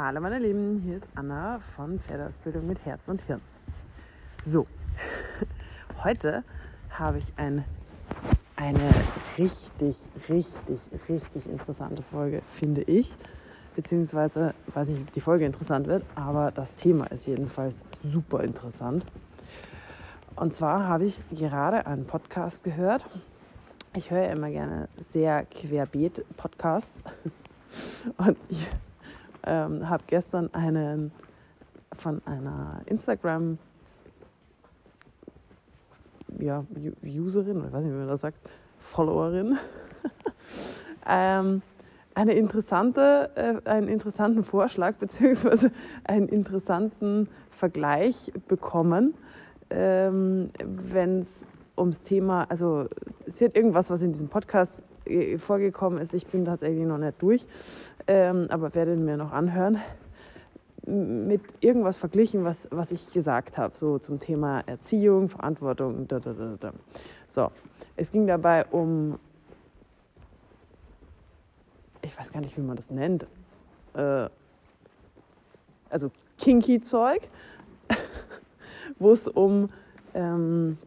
Hallo meine Lieben, hier ist Anna von Pferdeausbildung mit Herz und Hirn. So, heute habe ich ein, eine richtig, richtig, richtig interessante Folge, finde ich. Beziehungsweise, weiß nicht, ob die Folge interessant wird, aber das Thema ist jedenfalls super interessant. Und zwar habe ich gerade einen Podcast gehört. Ich höre immer gerne sehr querbeet Podcasts. Und ich ähm, habe gestern einen von einer Instagram ja, Userin, ich weiß nicht, wie man das sagt, Followerin, ähm, eine interessante, äh, einen interessanten Vorschlag bzw. einen interessanten Vergleich bekommen, ähm, wenn es ums Thema, also sie hat irgendwas, was in diesem Podcast vorgekommen ist. Ich bin tatsächlich noch nicht durch, ähm, aber werde mir noch anhören. Mit irgendwas verglichen, was, was ich gesagt habe, so zum Thema Erziehung, Verantwortung. Da, da, da, da. So, es ging dabei um, ich weiß gar nicht, wie man das nennt, äh, also Kinky-Zeug, wo es um ähm,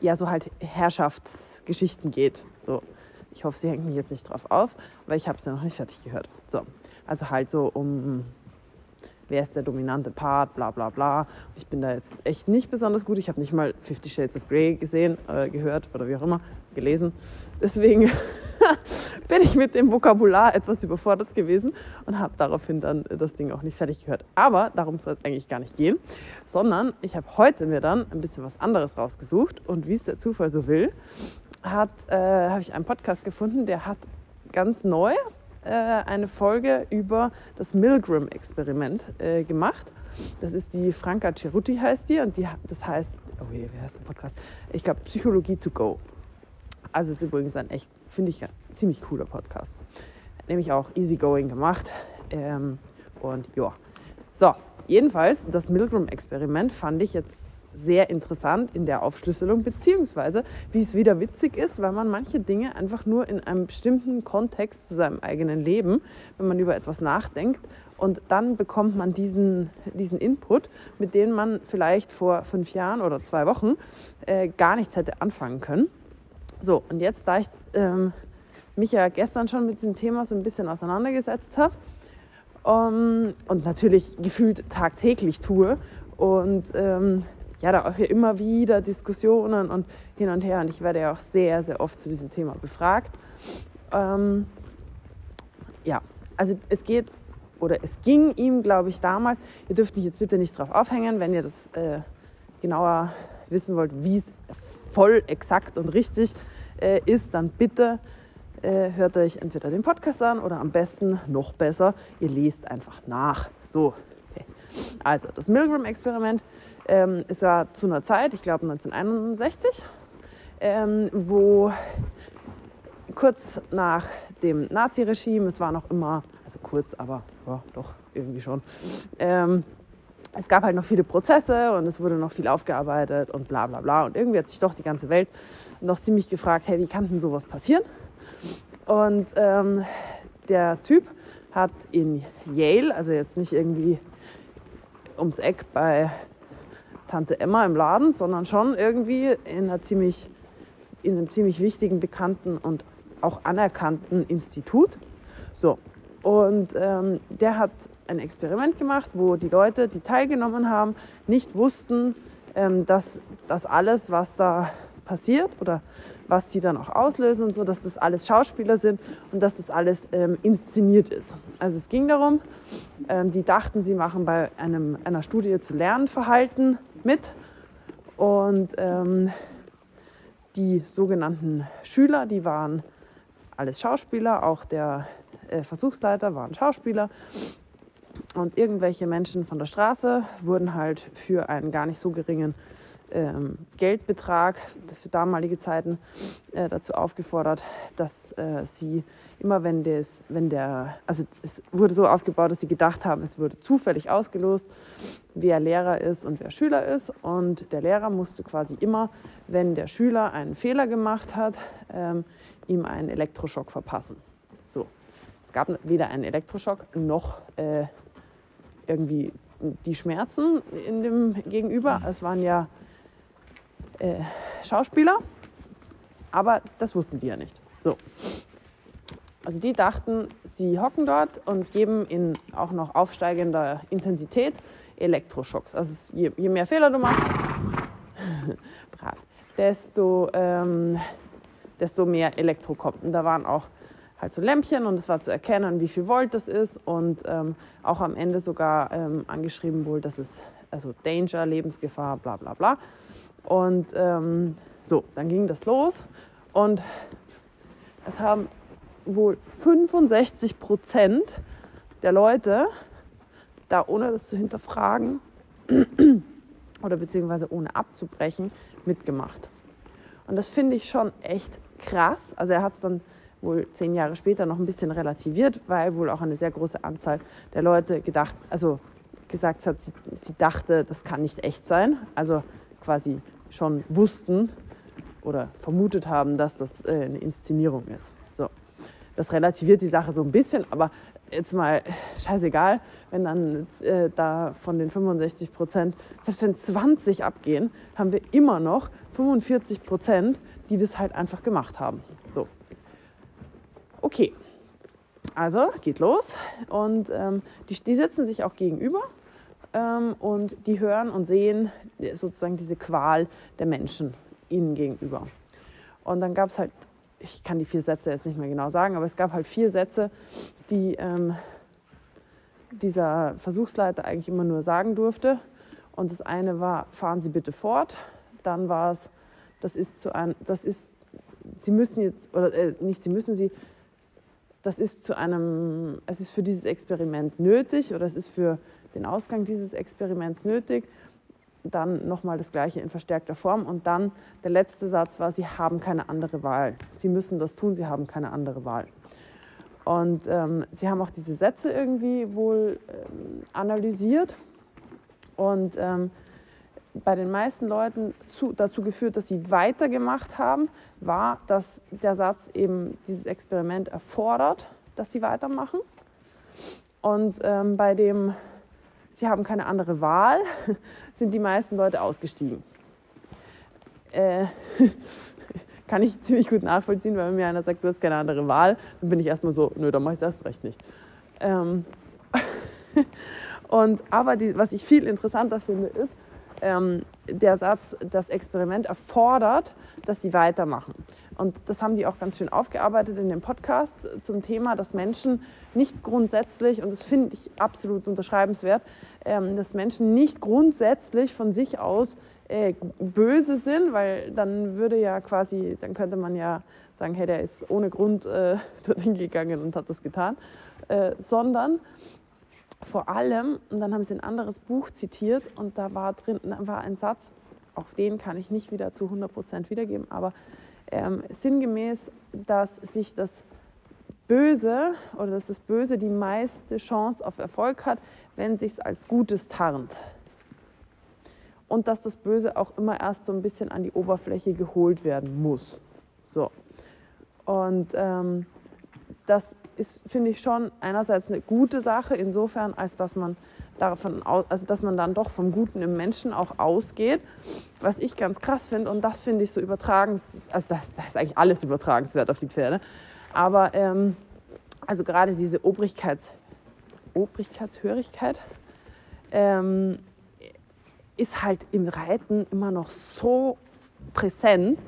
ja so halt Herrschaftsgeschichten geht. So. Ich hoffe, sie hängt mich jetzt nicht drauf auf, weil ich habe es ja noch nicht fertig gehört. So, also halt so um wer ist der dominante Part, bla bla bla. Ich bin da jetzt echt nicht besonders gut. Ich habe nicht mal Fifty Shades of Grey gesehen, äh, gehört oder wie auch immer, gelesen. Deswegen bin ich mit dem Vokabular etwas überfordert gewesen und habe daraufhin dann das Ding auch nicht fertig gehört. Aber darum soll es eigentlich gar nicht gehen, sondern ich habe heute mir dann ein bisschen was anderes rausgesucht und wie es der Zufall so will, äh, habe ich einen Podcast gefunden, der hat ganz neu äh, eine Folge über das Milgram-Experiment äh, gemacht. Das ist die Franka Ceruti heißt die und die, das heißt, oh je, wie heißt der Podcast? Ich glaube Psychologie to go. Also ist übrigens ein echt, finde ich, ziemlich cooler Podcast. Nämlich auch easygoing gemacht. Ähm, und ja. So, jedenfalls, das Milgram-Experiment fand ich jetzt sehr interessant in der Aufschlüsselung, beziehungsweise wie es wieder witzig ist, weil man manche Dinge einfach nur in einem bestimmten Kontext zu seinem eigenen Leben, wenn man über etwas nachdenkt, und dann bekommt man diesen, diesen Input, mit dem man vielleicht vor fünf Jahren oder zwei Wochen äh, gar nichts hätte anfangen können. So, und jetzt, da ich ähm, mich ja gestern schon mit diesem Thema so ein bisschen auseinandergesetzt habe um, ähm, und natürlich gefühlt tagtäglich tue und ähm, ja, da auch immer wieder Diskussionen und hin und her. Und ich werde ja auch sehr, sehr oft zu diesem Thema befragt. Ähm, ja, also es geht oder es ging ihm, glaube ich, damals. Ihr dürft mich jetzt bitte nicht drauf aufhängen, wenn ihr das äh, genauer wissen wollt, wie es voll exakt und richtig äh, ist, dann bitte äh, hört euch entweder den Podcast an oder am besten noch besser, ihr lest einfach nach. So, okay. also das Milgram-Experiment ähm, es war zu einer Zeit, ich glaube 1961, ähm, wo kurz nach dem Naziregime, es war noch immer, also kurz, aber ja, doch irgendwie schon, ähm, es gab halt noch viele Prozesse und es wurde noch viel aufgearbeitet und bla bla bla. Und irgendwie hat sich doch die ganze Welt noch ziemlich gefragt, hey, wie kann denn sowas passieren? Und ähm, der Typ hat in Yale, also jetzt nicht irgendwie ums Eck bei Tante Emma im Laden, sondern schon irgendwie in, einer ziemlich, in einem ziemlich wichtigen, bekannten und auch anerkannten Institut. So, und ähm, der hat ein Experiment gemacht, wo die Leute, die teilgenommen haben, nicht wussten, ähm, dass das alles, was da passiert oder was sie dann auch auslösen und so, dass das alles Schauspieler sind und dass das alles ähm, inszeniert ist. Also es ging darum, ähm, die dachten, sie machen bei einem, einer Studie zu Lernverhalten mit. Und ähm, die sogenannten Schüler, die waren alles Schauspieler, auch der äh, Versuchsleiter war ein Schauspieler. Und irgendwelche Menschen von der Straße wurden halt für einen gar nicht so geringen ähm, Geldbetrag für damalige Zeiten äh, dazu aufgefordert, dass äh, sie immer, wenn, des, wenn der, also es wurde so aufgebaut, dass sie gedacht haben, es wurde zufällig ausgelost, wer Lehrer ist und wer Schüler ist. Und der Lehrer musste quasi immer, wenn der Schüler einen Fehler gemacht hat, ähm, ihm einen Elektroschock verpassen. So, es gab weder einen Elektroschock noch äh, irgendwie die Schmerzen in dem Gegenüber. Es waren ja äh, Schauspieler, aber das wussten die ja nicht. So. Also die dachten, sie hocken dort und geben in auch noch aufsteigender Intensität Elektroschocks. Also je, je mehr Fehler du machst, desto, ähm, desto mehr Elektro kommt. Und da waren auch halt so Lämpchen und es war zu erkennen, wie viel Volt das ist und ähm, auch am Ende sogar ähm, angeschrieben wohl, dass es also Danger, Lebensgefahr, bla bla bla. Und ähm, so, dann ging das los und es haben wohl 65 Prozent der Leute da ohne das zu hinterfragen oder beziehungsweise ohne abzubrechen mitgemacht. Und das finde ich schon echt krass. Also er hat es dann wohl zehn Jahre später noch ein bisschen relativiert, weil wohl auch eine sehr große Anzahl der Leute gedacht, also gesagt hat, sie, sie dachte, das kann nicht echt sein. Also quasi schon wussten oder vermutet haben, dass das äh, eine Inszenierung ist. So. Das relativiert die Sache so ein bisschen, aber jetzt mal scheißegal, wenn dann äh, da von den 65 Prozent, selbst wenn 20 abgehen, haben wir immer noch 45 Prozent, die das halt einfach gemacht haben. So. Okay, also geht los und ähm, die, die sitzen sich auch gegenüber ähm, und die hören und sehen sozusagen diese Qual der Menschen ihnen gegenüber. Und dann gab es halt, ich kann die vier Sätze jetzt nicht mehr genau sagen, aber es gab halt vier Sätze, die ähm, dieser Versuchsleiter eigentlich immer nur sagen durfte. Und das eine war, fahren Sie bitte fort. Dann war es, das ist zu einem, das ist, Sie müssen jetzt, oder äh, nicht Sie müssen, Sie, das ist zu einem, es ist für dieses Experiment nötig oder es ist für den Ausgang dieses Experiments nötig. Dann nochmal das Gleiche in verstärkter Form. Und dann der letzte Satz war, Sie haben keine andere Wahl. Sie müssen das tun, Sie haben keine andere Wahl. Und ähm, sie haben auch diese Sätze irgendwie wohl ähm, analysiert und ähm, bei den meisten Leuten zu, dazu geführt, dass sie weitergemacht haben, war, dass der Satz eben dieses Experiment erfordert, dass sie weitermachen. Und ähm, bei dem, sie haben keine andere Wahl, sind die meisten Leute ausgestiegen. Äh, kann ich ziemlich gut nachvollziehen, weil wenn mir einer sagt, du hast keine andere Wahl, dann bin ich erstmal so, nö, dann mache ich es erst recht nicht. Ähm und, aber die, was ich viel interessanter finde, ist, ähm, der Satz, das Experiment erfordert, dass sie weitermachen. Und das haben die auch ganz schön aufgearbeitet in dem Podcast zum Thema, dass Menschen nicht grundsätzlich, und das finde ich absolut unterschreibenswert, ähm, dass Menschen nicht grundsätzlich von sich aus äh, böse sind, weil dann würde ja quasi, dann könnte man ja sagen, hey, der ist ohne Grund äh, dorthin gegangen und hat das getan, äh, sondern vor allem, und dann haben sie ein anderes Buch zitiert und da war drin war ein Satz, auch den kann ich nicht wieder zu 100 Prozent wiedergeben, aber ähm, sinngemäß, dass sich das Böse oder dass das Böse die meiste Chance auf Erfolg hat, wenn sich es als Gutes tarnt. Und dass das Böse auch immer erst so ein bisschen an die Oberfläche geholt werden muss. So. Und ähm, das ist, finde ich, schon einerseits eine gute Sache, insofern, als dass man davon also dass man dann doch vom Guten im Menschen auch ausgeht, was ich ganz krass finde und das finde ich so übertragens, also das, das, ist eigentlich alles übertragenswert auf die Pferde, aber ähm, also gerade diese Obrigkeits, Obrigkeitshörigkeit ähm, ist halt im Reiten immer noch so präsent,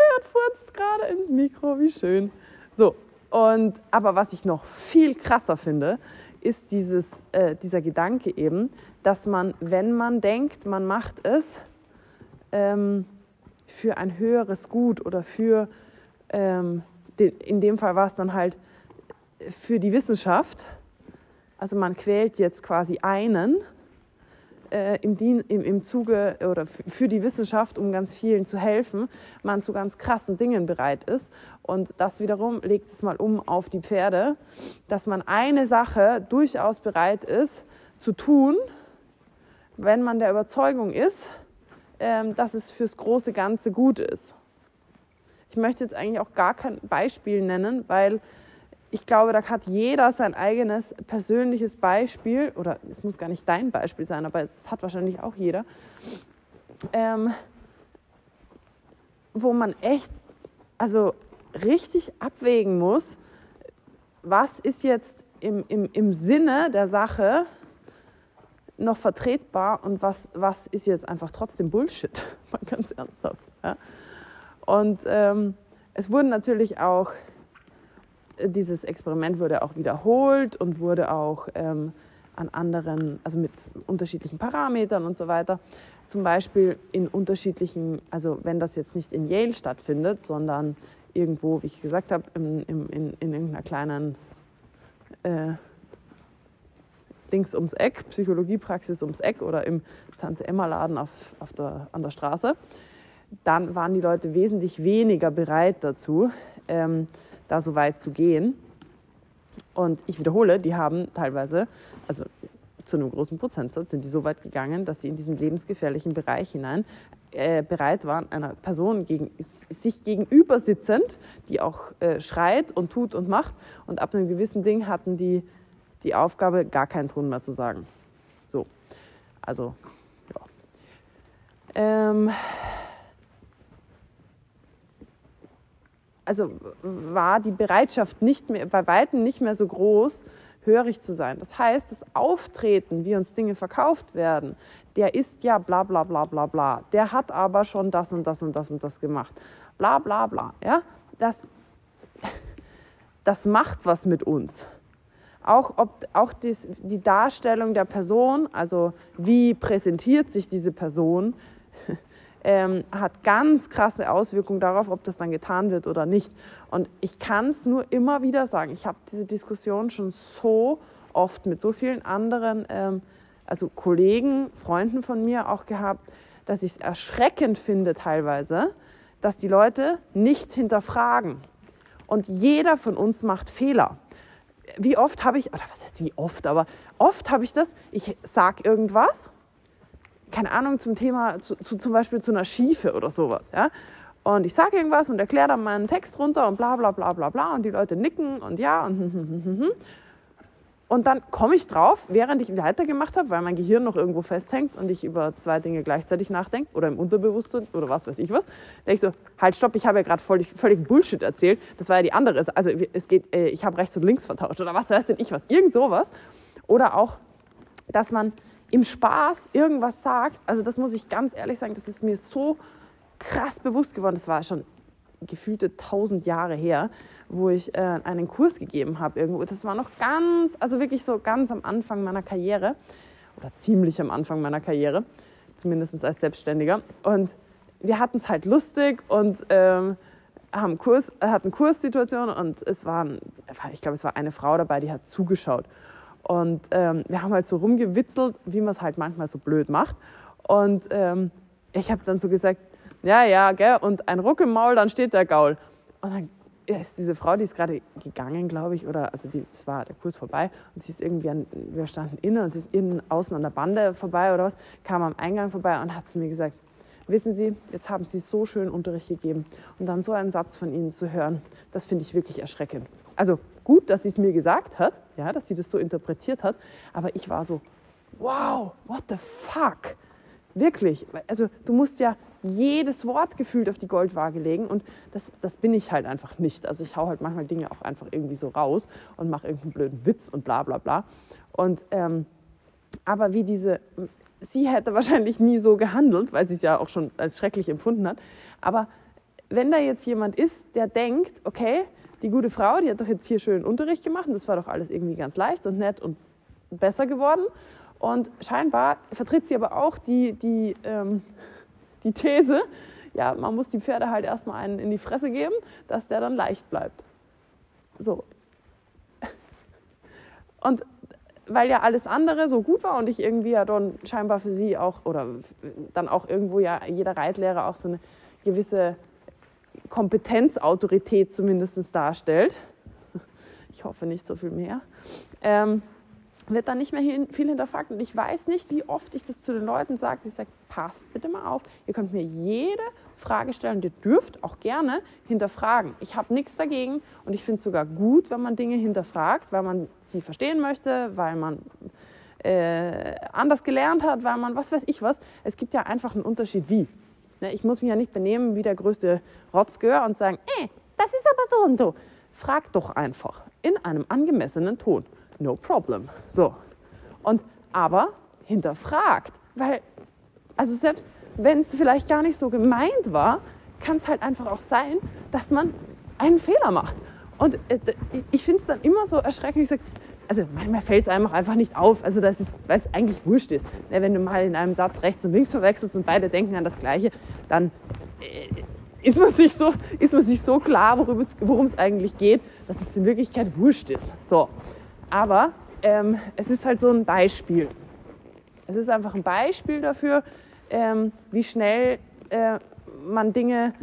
Pferd furzt gerade ins Mikro, wie schön. So, und aber was ich noch viel krasser finde, ist dieses, äh, dieser Gedanke eben, dass man, wenn man denkt, man macht es ähm, für ein höheres Gut oder für, ähm, den, in dem Fall war es dann halt für die Wissenschaft, also man quält jetzt quasi einen, äh, im, Dien, im, im Zuge oder für die Wissenschaft, um ganz vielen zu helfen, man zu ganz krassen Dingen bereit ist. Und das wiederum legt es mal um auf die Pferde, dass man eine Sache durchaus bereit ist zu tun, wenn man der Überzeugung ist, ähm, dass es fürs große Ganze gut ist. Ich möchte jetzt eigentlich auch gar kein Beispiel nennen, weil ich glaube, da hat jeder sein eigenes persönliches Beispiel, oder es muss gar nicht dein Beispiel sein, aber es hat wahrscheinlich auch jeder, ähm, wo man echt, also richtig abwägen muss, was ist jetzt im, im, im Sinne der Sache noch vertretbar und was, was ist jetzt einfach trotzdem Bullshit, mal ganz ernsthaft. Ja? Und ähm, es wurden natürlich auch, dieses Experiment wurde auch wiederholt und wurde auch ähm, an anderen, also mit unterschiedlichen Parametern und so weiter. Zum Beispiel in unterschiedlichen, also wenn das jetzt nicht in Yale stattfindet, sondern irgendwo, wie ich gesagt habe, in, in, in, in irgendeiner kleinen äh, Dings ums Eck, Psychologiepraxis ums Eck oder im Tante-Emma-Laden auf, auf der, an der Straße, dann waren die Leute wesentlich weniger bereit dazu, ähm, da so weit zu gehen. Und ich wiederhole, die haben teilweise, also zu einem großen Prozentsatz, sind die so weit gegangen, dass sie in diesen lebensgefährlichen Bereich hinein äh, bereit waren, einer Person gegen, sich gegenüber sitzend, die auch äh, schreit und tut und macht. Und ab einem gewissen Ding hatten die die Aufgabe, gar keinen Ton mehr zu sagen. So, also, ja. Ähm, also war die Bereitschaft nicht mehr, bei Weitem nicht mehr so groß, hörig zu sein. Das heißt, das Auftreten, wie uns Dinge verkauft werden, der ist ja bla bla bla bla bla. Der hat aber schon das und das und das und das gemacht. Bla bla bla. Ja? Das, das macht was mit uns. Auch, ob, auch dies, die Darstellung der Person, also wie präsentiert sich diese Person, ähm, hat ganz krasse Auswirkungen darauf, ob das dann getan wird oder nicht. Und ich kann es nur immer wieder sagen, ich habe diese Diskussion schon so oft mit so vielen anderen, ähm, also Kollegen, Freunden von mir auch gehabt, dass ich es erschreckend finde teilweise, dass die Leute nicht hinterfragen. Und jeder von uns macht Fehler wie oft habe ich, oder was heißt wie oft, aber oft habe ich das, ich sage irgendwas, keine Ahnung, zum Thema, zu, zu, zum Beispiel zu einer Schiefe oder sowas, ja. Und ich sage irgendwas und erkläre dann meinen Text runter und bla bla bla bla bla und die Leute nicken und ja und hm, hm, hm, hm, hm. Und dann komme ich drauf, während ich weitergemacht habe, weil mein Gehirn noch irgendwo festhängt und ich über zwei Dinge gleichzeitig nachdenke oder im Unterbewusstsein oder was weiß ich was, denke ich so, halt stopp, ich habe ja gerade völlig, völlig Bullshit erzählt. Das war ja die andere. Also es geht, äh, ich habe rechts und links vertauscht oder was weiß denn ich was, irgend sowas. Oder auch, dass man im Spaß irgendwas sagt. Also das muss ich ganz ehrlich sagen, das ist mir so krass bewusst geworden. Das war schon gefühlte tausend Jahre her, wo ich äh, einen Kurs gegeben habe irgendwo. Das war noch ganz, also wirklich so ganz am Anfang meiner Karriere oder ziemlich am Anfang meiner Karriere, zumindest als Selbstständiger. Und wir hatten es halt lustig und ähm, haben Kurs, hatten Kurssituationen und es waren, ich glaube, es war eine Frau dabei, die hat zugeschaut. Und ähm, wir haben halt so rumgewitzelt, wie man es halt manchmal so blöd macht. Und ähm, ich habe dann so gesagt, ja, ja, gell, und ein Ruck im Maul, dann steht der Gaul. Und dann ist diese Frau, die ist gerade gegangen, glaube ich, oder also die, es war der Kurs vorbei und sie ist irgendwie an, wir standen innen und sie ist innen außen an der Bande vorbei oder was, kam am Eingang vorbei und hat zu mir gesagt, wissen Sie, jetzt haben Sie so schön Unterricht gegeben und dann so einen Satz von Ihnen zu hören, das finde ich wirklich erschreckend. Also gut, dass sie es mir gesagt hat, ja, dass sie das so interpretiert hat, aber ich war so, wow, what the fuck? Wirklich. Also du musst ja jedes Wort gefühlt auf die Goldwaage legen und das, das bin ich halt einfach nicht. Also ich hau halt manchmal Dinge auch einfach irgendwie so raus und mache irgendeinen blöden Witz und bla bla bla. Und ähm, aber wie diese, sie hätte wahrscheinlich nie so gehandelt, weil sie es ja auch schon als schrecklich empfunden hat. Aber wenn da jetzt jemand ist, der denkt, okay, die gute Frau, die hat doch jetzt hier schön Unterricht gemacht und das war doch alles irgendwie ganz leicht und nett und besser geworden. Und scheinbar vertritt sie aber auch die, die, ähm, die These, ja, man muss die Pferde halt erstmal einen in die Fresse geben, dass der dann leicht bleibt. So. Und weil ja alles andere so gut war und ich irgendwie ja dann scheinbar für sie auch, oder dann auch irgendwo ja jeder Reitlehrer auch so eine gewisse Kompetenzautorität zumindest darstellt. Ich hoffe nicht so viel mehr. Ähm, wird dann nicht mehr viel hinterfragt. Und ich weiß nicht, wie oft ich das zu den Leuten sage. Ich sage, passt bitte mal auf. Ihr könnt mir jede Frage stellen und ihr dürft auch gerne hinterfragen. Ich habe nichts dagegen und ich finde es sogar gut, wenn man Dinge hinterfragt, weil man sie verstehen möchte, weil man äh, anders gelernt hat, weil man was weiß ich was. Es gibt ja einfach einen Unterschied wie. Ne, ich muss mich ja nicht benehmen wie der größte Rotzgör und sagen, ey, äh, das ist aber so und so. Frag doch einfach in einem angemessenen Ton. No problem. So. Und aber hinterfragt, weil also selbst wenn es vielleicht gar nicht so gemeint war, kann es halt einfach auch sein, dass man einen Fehler macht. Und äh, ich finde es dann immer so erschreckend. Ich sage, also manchmal fällt es einem auch einfach nicht auf, also das ist, weil es eigentlich wurscht ist. Wenn du mal in einem Satz rechts und links verwechselst und beide denken an das Gleiche, dann äh, ist, man sich so, ist man sich so klar, worum es eigentlich geht, dass es in Wirklichkeit wurscht ist. So. Aber ähm, es ist halt so ein Beispiel. Es ist einfach ein Beispiel dafür, ähm, wie schnell äh, man Dinge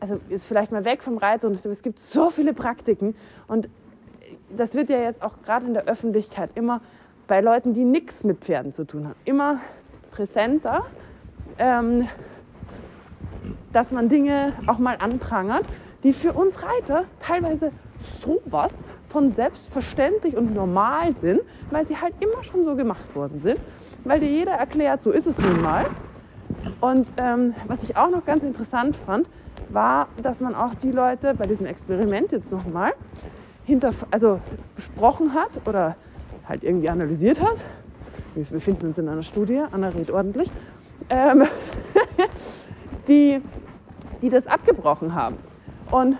also ist vielleicht mal weg vom Reiter und es gibt so viele Praktiken und das wird ja jetzt auch gerade in der Öffentlichkeit immer bei Leuten, die nichts mit Pferden zu tun haben, immer präsenter, ähm, dass man Dinge auch mal anprangert, die für uns Reiter teilweise sowas von selbstverständlich und normal sind, weil sie halt immer schon so gemacht worden sind, weil dir jeder erklärt, so ist es nun mal. Und ähm, was ich auch noch ganz interessant fand, war, dass man auch die Leute bei diesem Experiment jetzt nochmal hinter, also besprochen hat oder halt irgendwie analysiert hat. Wir befinden uns in einer Studie, Anna redet ordentlich, ähm, die, die das abgebrochen haben. Und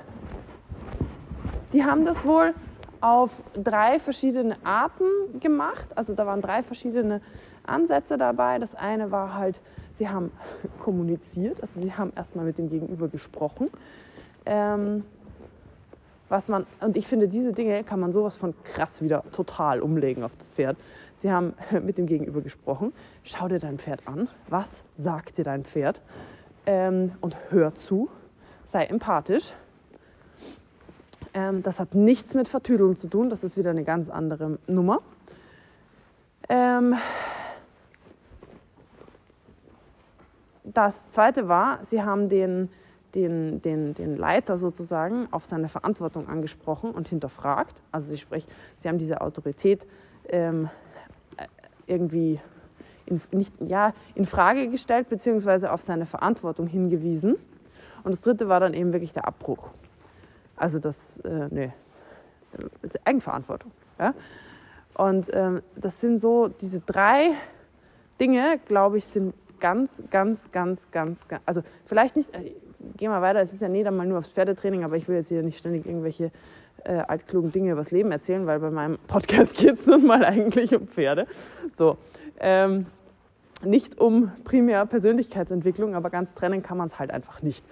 die haben das wohl auf drei verschiedene Arten gemacht. Also da waren drei verschiedene Ansätze dabei. Das eine war halt, sie haben kommuniziert, also sie haben erstmal mit dem Gegenüber gesprochen. Ähm, was man, und ich finde, diese Dinge kann man sowas von krass wieder total umlegen auf das Pferd. Sie haben mit dem Gegenüber gesprochen. Schau dir dein Pferd an. Was sagt dir dein Pferd? Ähm, und hör zu. Sei empathisch. Ähm, das hat nichts mit Vertüdeln zu tun. Das ist wieder eine ganz andere Nummer. Ähm, das zweite war, sie haben den den, den, den Leiter sozusagen auf seine Verantwortung angesprochen und hinterfragt. Also sie, sprich, sie haben diese Autorität ähm, äh, irgendwie in, nicht, ja, in Frage gestellt beziehungsweise auf seine Verantwortung hingewiesen. Und das dritte war dann eben wirklich der Abbruch. Also das, äh, nee, das ist Eigenverantwortung. Ja? Und ähm, das sind so, diese drei Dinge, glaube ich, sind ganz, ganz, ganz, ganz, ganz, also vielleicht nicht, gehen wir weiter, es ist ja nicht einmal nur aufs Pferdetraining, aber ich will jetzt hier nicht ständig irgendwelche äh, altklugen Dinge über das Leben erzählen, weil bei meinem Podcast geht es nun mal eigentlich um Pferde. So, ähm, nicht um primär Persönlichkeitsentwicklung, aber ganz trennen kann man es halt einfach nicht.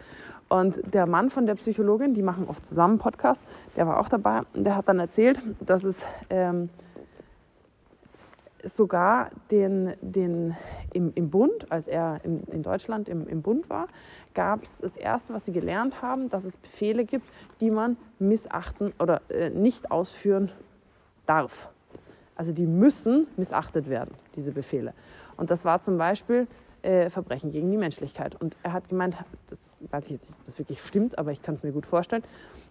Und der Mann von der Psychologin, die machen oft zusammen Podcasts, der war auch dabei, der hat dann erzählt, dass es ähm, sogar den, den im, im Bund, als er in, in Deutschland im, im Bund war, gab es das Erste, was sie gelernt haben, dass es Befehle gibt, die man missachten oder äh, nicht ausführen darf. Also die müssen missachtet werden, diese Befehle. Und das war zum Beispiel äh, Verbrechen gegen die Menschlichkeit. Und er hat gemeint, das weiß ich jetzt nicht, ob das wirklich stimmt, aber ich kann es mir gut vorstellen,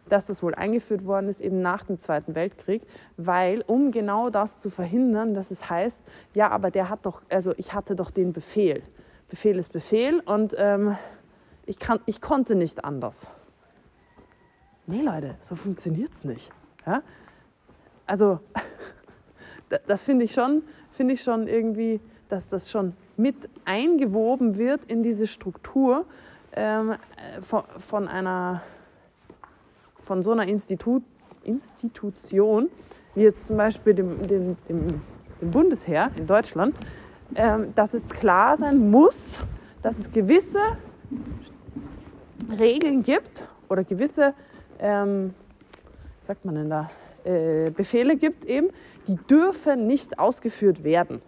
dass das wohl eingeführt worden ist eben nach dem Zweiten Weltkrieg, weil um genau das zu verhindern, dass es heißt, ja, aber der hat doch, also ich hatte doch den Befehl. Befehl ist Befehl und ähm, ich, kann, ich konnte nicht anders. Nee, Leute, so funktioniert es nicht. Ja? Also, das finde ich, schon, find ich schon irgendwie, dass das schon mit eingewoben wird in diese Struktur ähm, von, von, einer, von so einer Institut, Institution, wie jetzt zum Beispiel dem, dem, dem, dem Bundesheer in Deutschland, ähm, dass es klar sein muss, dass es gewisse Regeln gibt oder gewisse, ähm, sagt man denn da, äh, Befehle gibt eben, die dürfen nicht ausgeführt werden.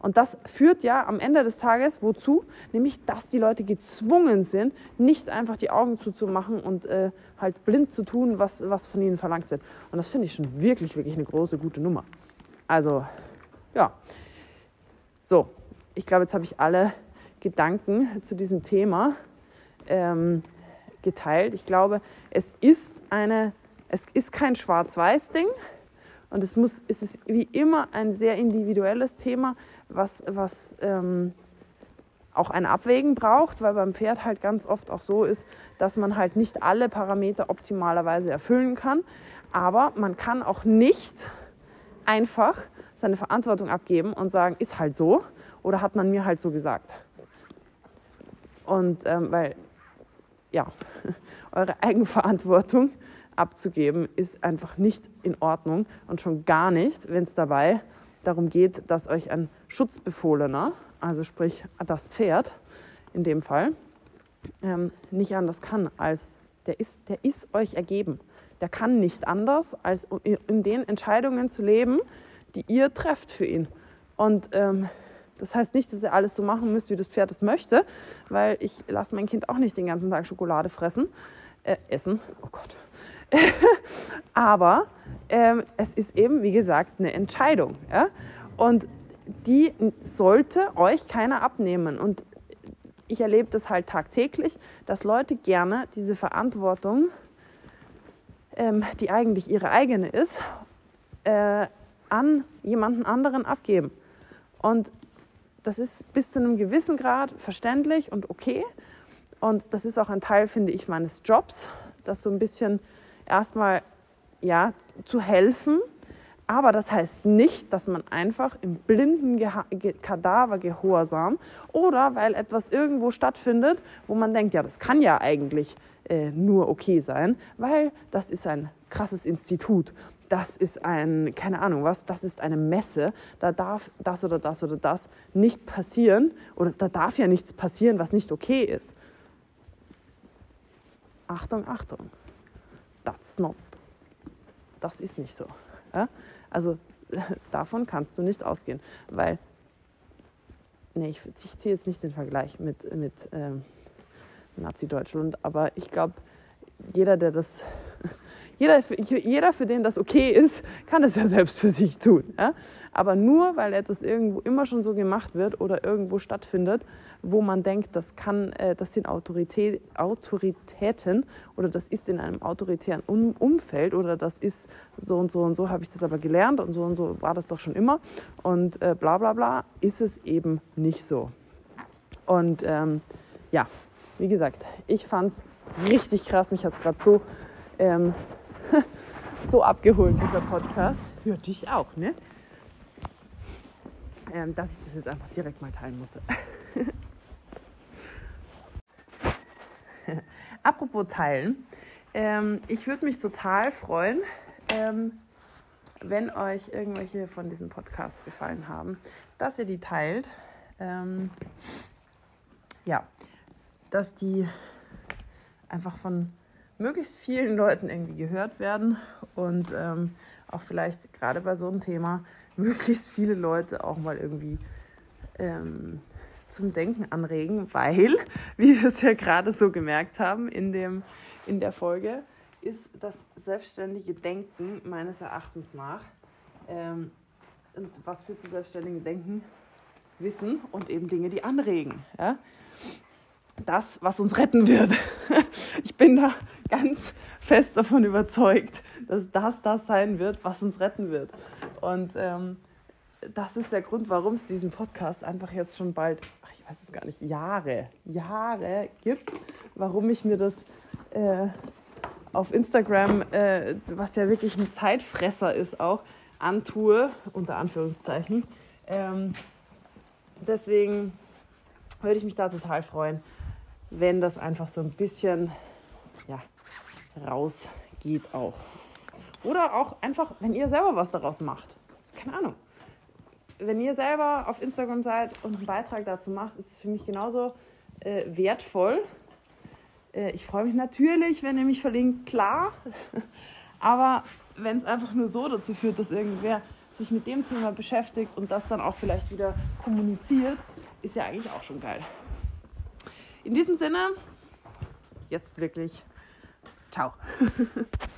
Und das führt ja am Ende des Tages wozu? Nämlich, dass die Leute gezwungen sind, nicht einfach die Augen zuzumachen und äh, halt blind zu tun, was, was von ihnen verlangt wird. Und das finde ich schon wirklich, wirklich eine große, gute Nummer. Also, ja. So, ich glaube, jetzt habe ich alle Gedanken zu diesem Thema ähm, geteilt. Ich glaube, es ist eine, es ist kein Schwarz-Weiß-Ding und es muss, es ist wie immer ein sehr individuelles Thema, was, was ähm, auch ein Abwägen braucht, weil beim Pferd halt ganz oft auch so ist, dass man halt nicht alle Parameter optimalerweise erfüllen kann. Aber man kann auch nicht einfach seine Verantwortung abgeben und sagen, ist halt so oder hat man mir halt so gesagt. Und ähm, weil, ja, eure Eigenverantwortung abzugeben ist einfach nicht in Ordnung und schon gar nicht, wenn es dabei darum geht, dass euch ein Schutzbefohlener, also sprich das Pferd in dem Fall, ähm, nicht anders kann als der ist, der ist euch ergeben. Der kann nicht anders, als in den Entscheidungen zu leben, die ihr trefft für ihn. Und ähm, das heißt nicht, dass ihr alles so machen müsst, wie das Pferd es möchte, weil ich lasse mein Kind auch nicht den ganzen Tag Schokolade fressen, äh, essen. Oh Gott. Aber ähm, es ist eben, wie gesagt, eine Entscheidung. Ja? Und die sollte euch keiner abnehmen. Und ich erlebe das halt tagtäglich, dass Leute gerne diese Verantwortung, ähm, die eigentlich ihre eigene ist, äh, an jemanden anderen abgeben. Und das ist bis zu einem gewissen Grad verständlich und okay. Und das ist auch ein Teil, finde ich, meines Jobs, das so ein bisschen erstmal ja, zu helfen. Aber das heißt nicht, dass man einfach im blinden Kadavergehorsam oder weil etwas irgendwo stattfindet, wo man denkt, ja, das kann ja eigentlich äh, nur okay sein, weil das ist ein krasses Institut das ist ein, keine Ahnung was, das ist eine Messe, da darf das oder das oder das nicht passieren oder da darf ja nichts passieren, was nicht okay ist. Achtung, Achtung, that's not, das ist nicht so. Ja? Also davon kannst du nicht ausgehen, weil, nee, ich, ich ziehe jetzt nicht den Vergleich mit, mit ähm, Nazi-Deutschland, aber ich glaube, jeder, der das jeder, jeder, für den das okay ist, kann es ja selbst für sich tun. Ja? Aber nur weil etwas irgendwo immer schon so gemacht wird oder irgendwo stattfindet, wo man denkt, das, kann, äh, das sind Autorität, Autoritäten oder das ist in einem autoritären Umfeld oder das ist so und so und so habe ich das aber gelernt und so und so war das doch schon immer und äh, bla bla bla, ist es eben nicht so. Und ähm, ja, wie gesagt, ich fand es richtig krass, mich hat es gerade so ähm, so abgeholt, dieser Podcast. Für dich auch, ne? Ähm, dass ich das jetzt einfach direkt mal teilen musste. Apropos teilen. Ähm, ich würde mich total freuen, ähm, wenn euch irgendwelche von diesen Podcasts gefallen haben, dass ihr die teilt. Ähm, ja, dass die einfach von möglichst vielen Leuten irgendwie gehört werden und ähm, auch vielleicht gerade bei so einem Thema möglichst viele Leute auch mal irgendwie ähm, zum Denken anregen, weil, wie wir es ja gerade so gemerkt haben in, dem, in der Folge, ist das selbstständige Denken meines Erachtens nach, ähm, was für zu selbstständigen Denken, Wissen und eben Dinge, die anregen. Ja? Das, was uns retten wird. Ich bin da ganz fest davon überzeugt, dass das das sein wird, was uns retten wird. Und ähm, das ist der Grund, warum es diesen Podcast einfach jetzt schon bald, ach, ich weiß es gar nicht, Jahre, Jahre gibt, warum ich mir das äh, auf Instagram, äh, was ja wirklich ein Zeitfresser ist, auch antue, unter Anführungszeichen. Ähm, deswegen würde ich mich da total freuen, wenn das einfach so ein bisschen ja, rausgeht auch. Oder auch einfach, wenn ihr selber was daraus macht. Keine Ahnung. Wenn ihr selber auf Instagram seid und einen Beitrag dazu macht, ist es für mich genauso äh, wertvoll. Äh, ich freue mich natürlich, wenn ihr mich verlinkt, klar. Aber wenn es einfach nur so dazu führt, dass irgendwer sich mit dem Thema beschäftigt und das dann auch vielleicht wieder kommuniziert, ist ja eigentlich auch schon geil. In diesem Sinne, jetzt wirklich, ciao.